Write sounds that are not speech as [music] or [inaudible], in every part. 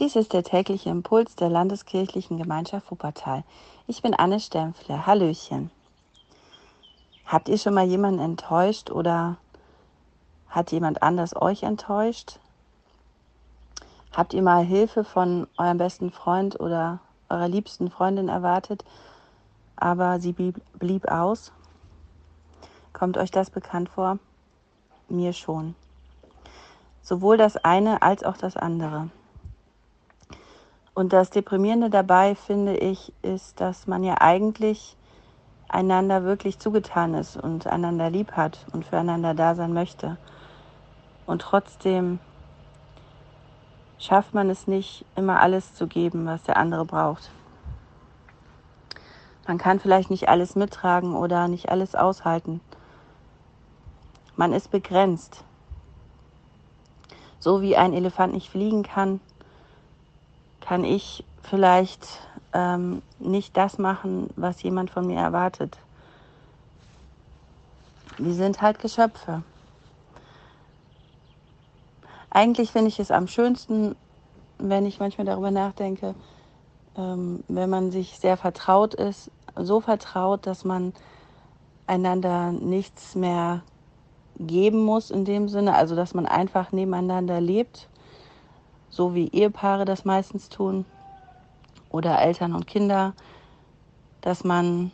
Dies ist der tägliche Impuls der Landeskirchlichen Gemeinschaft Wuppertal. Ich bin Anne Stempfle. Hallöchen. Habt ihr schon mal jemanden enttäuscht oder hat jemand anders euch enttäuscht? Habt ihr mal Hilfe von eurem besten Freund oder eurer liebsten Freundin erwartet, aber sie blieb, blieb aus? Kommt euch das bekannt vor? Mir schon. Sowohl das eine als auch das andere. Und das Deprimierende dabei, finde ich, ist, dass man ja eigentlich einander wirklich zugetan ist und einander lieb hat und füreinander da sein möchte. Und trotzdem schafft man es nicht, immer alles zu geben, was der andere braucht. Man kann vielleicht nicht alles mittragen oder nicht alles aushalten. Man ist begrenzt. So wie ein Elefant nicht fliegen kann, kann ich vielleicht ähm, nicht das machen, was jemand von mir erwartet. Wir sind halt Geschöpfe. Eigentlich finde ich es am schönsten, wenn ich manchmal darüber nachdenke, ähm, wenn man sich sehr vertraut ist, so vertraut, dass man einander nichts mehr geben muss in dem Sinne, also dass man einfach nebeneinander lebt, so wie Ehepaare das meistens tun oder Eltern und Kinder, dass man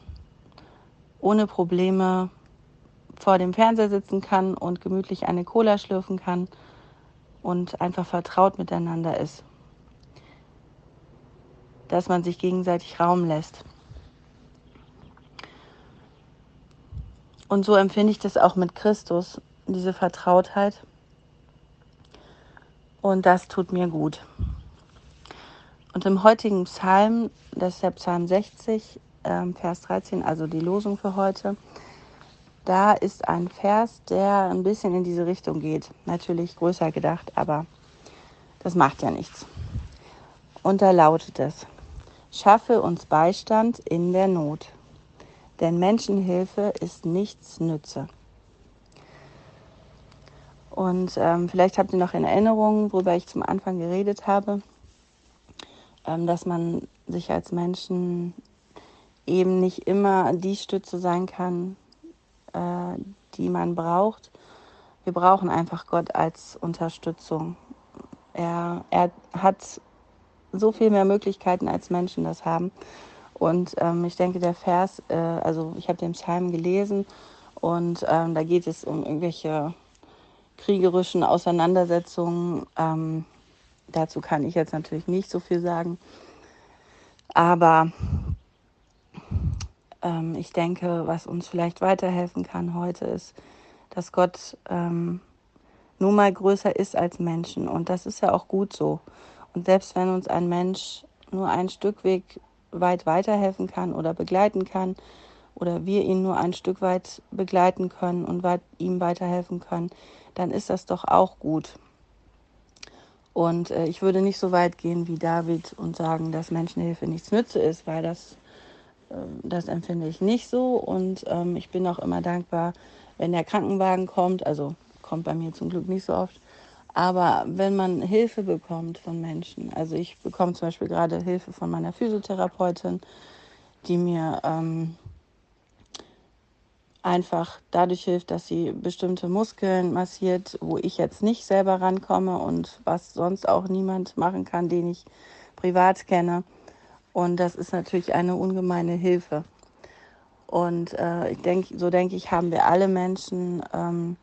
ohne Probleme vor dem Fernseher sitzen kann und gemütlich eine Cola schlürfen kann und einfach vertraut miteinander ist. Dass man sich gegenseitig Raum lässt. Und so empfinde ich das auch mit Christus, diese Vertrautheit. Und das tut mir gut. Und im heutigen Psalm, das ist der Psalm 60, ähm, Vers 13, also die Losung für heute, da ist ein Vers, der ein bisschen in diese Richtung geht. Natürlich größer gedacht, aber das macht ja nichts. Und da lautet es, schaffe uns Beistand in der Not denn Menschenhilfe ist nichts Nütze. Und ähm, vielleicht habt ihr noch in Erinnerung, worüber ich zum Anfang geredet habe, ähm, dass man sich als Menschen eben nicht immer die Stütze sein kann, äh, die man braucht. Wir brauchen einfach Gott als Unterstützung. Er, er hat so viel mehr Möglichkeiten, als Menschen das haben. Und ähm, ich denke, der Vers, äh, also ich habe den Psalm gelesen und ähm, da geht es um irgendwelche kriegerischen Auseinandersetzungen. Ähm, dazu kann ich jetzt natürlich nicht so viel sagen. Aber ähm, ich denke, was uns vielleicht weiterhelfen kann heute ist, dass Gott ähm, nun mal größer ist als Menschen. Und das ist ja auch gut so. Und selbst wenn uns ein Mensch nur ein Stück Weg weit weiterhelfen kann oder begleiten kann oder wir ihn nur ein Stück weit begleiten können und weit, ihm weiterhelfen können, dann ist das doch auch gut. Und äh, ich würde nicht so weit gehen wie David und sagen, dass Menschenhilfe nichts nütze ist, weil das, äh, das empfinde ich nicht so. Und ähm, ich bin auch immer dankbar, wenn der Krankenwagen kommt. Also kommt bei mir zum Glück nicht so oft. Aber wenn man Hilfe bekommt von Menschen, also ich bekomme zum Beispiel gerade Hilfe von meiner Physiotherapeutin, die mir ähm, einfach dadurch hilft, dass sie bestimmte Muskeln massiert, wo ich jetzt nicht selber rankomme und was sonst auch niemand machen kann, den ich privat kenne. Und das ist natürlich eine ungemeine Hilfe. Und äh, ich denke, so denke ich, haben wir alle Menschen, ähm,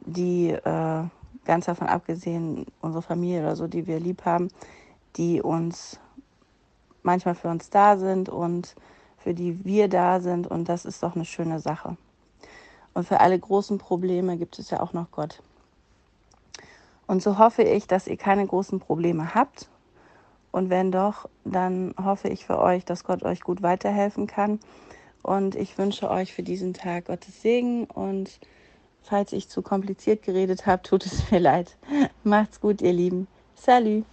die äh, ganz davon abgesehen, unsere Familie oder so, die wir lieb haben, die uns manchmal für uns da sind und für die wir da sind. Und das ist doch eine schöne Sache. Und für alle großen Probleme gibt es ja auch noch Gott. Und so hoffe ich, dass ihr keine großen Probleme habt. Und wenn doch, dann hoffe ich für euch, dass Gott euch gut weiterhelfen kann. Und ich wünsche euch für diesen Tag Gottes Segen und Falls ich zu kompliziert geredet habe, tut es [laughs] mir leid. Macht's gut, ihr Lieben. Salut.